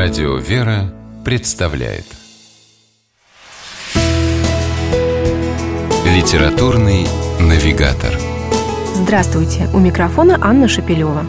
Радио «Вера» представляет Литературный навигатор Здравствуйте! У микрофона Анна Шапилева.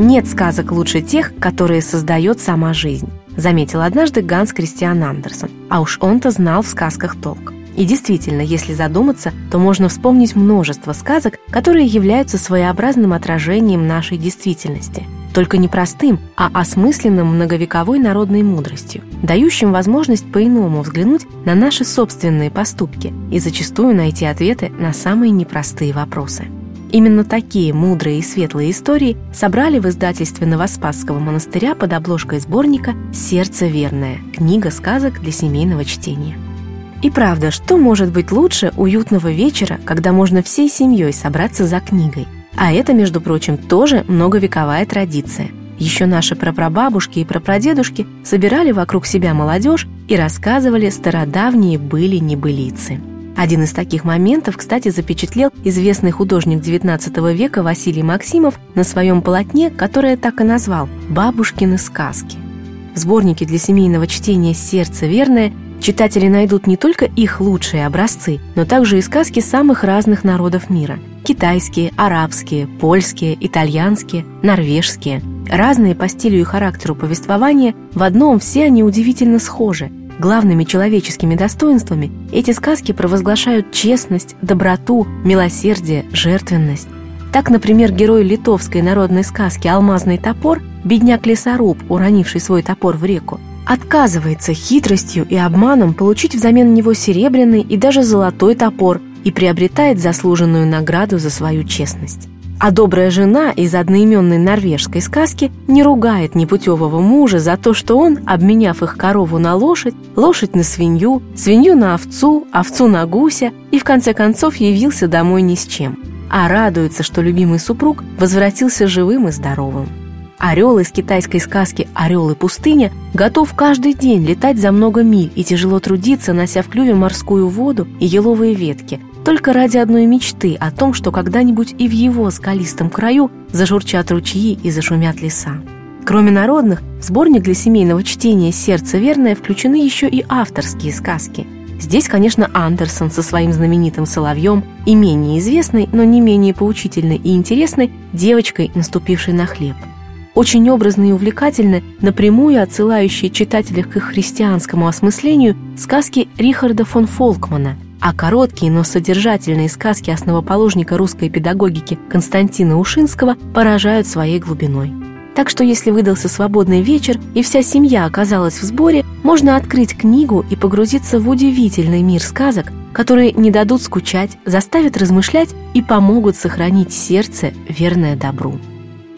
Нет сказок лучше тех, которые создает сама жизнь, заметил однажды Ганс Кристиан Андерсон. А уж он-то знал в сказках толк. И действительно, если задуматься, то можно вспомнить множество сказок, которые являются своеобразным отражением нашей действительности. Только не простым, а осмысленным многовековой народной мудростью, дающим возможность по-иному взглянуть на наши собственные поступки и зачастую найти ответы на самые непростые вопросы. Именно такие мудрые и светлые истории собрали в издательстве Новоспасского монастыря под обложкой сборника «Сердце верное. Книга сказок для семейного чтения». И правда, что может быть лучше уютного вечера, когда можно всей семьей собраться за книгой? А это, между прочим, тоже многовековая традиция. Еще наши прапрабабушки и прапрадедушки собирали вокруг себя молодежь и рассказывали стародавние были-небылицы. Один из таких моментов, кстати, запечатлел известный художник XIX века Василий Максимов на своем полотне, которое так и назвал «Бабушкины сказки». В сборнике для семейного чтения «Сердце верное» Читатели найдут не только их лучшие образцы, но также и сказки самых разных народов мира. Китайские, арабские, польские, итальянские, норвежские. Разные по стилю и характеру повествования, в одном все они удивительно схожи. Главными человеческими достоинствами эти сказки провозглашают честность, доброту, милосердие, жертвенность. Так, например, герой литовской народной сказки «Алмазный топор» бедняк-лесоруб, уронивший свой топор в реку, отказывается хитростью и обманом получить взамен него серебряный и даже золотой топор и приобретает заслуженную награду за свою честность. А добрая жена из одноименной норвежской сказки не ругает непутевого мужа за то, что он, обменяв их корову на лошадь, лошадь на свинью, свинью на овцу, овцу на гуся и в конце концов явился домой ни с чем, а радуется, что любимый супруг возвратился живым и здоровым. Орел из китайской сказки «Орел и пустыня» готов каждый день летать за много миль и тяжело трудиться, нося в клюве морскую воду и еловые ветки, только ради одной мечты о том, что когда-нибудь и в его скалистом краю зажурчат ручьи и зашумят леса. Кроме народных, в сборник для семейного чтения «Сердце верное» включены еще и авторские сказки. Здесь, конечно, Андерсон со своим знаменитым соловьем и менее известной, но не менее поучительной и интересной девочкой, наступившей на хлеб – очень образны и увлекательны, напрямую отсылающие читателей к их христианскому осмыслению сказки Рихарда фон Фолкмана, а короткие, но содержательные сказки основоположника русской педагогики Константина Ушинского поражают своей глубиной. Так что если выдался свободный вечер и вся семья оказалась в сборе, можно открыть книгу и погрузиться в удивительный мир сказок, которые не дадут скучать, заставят размышлять и помогут сохранить сердце, верное добру.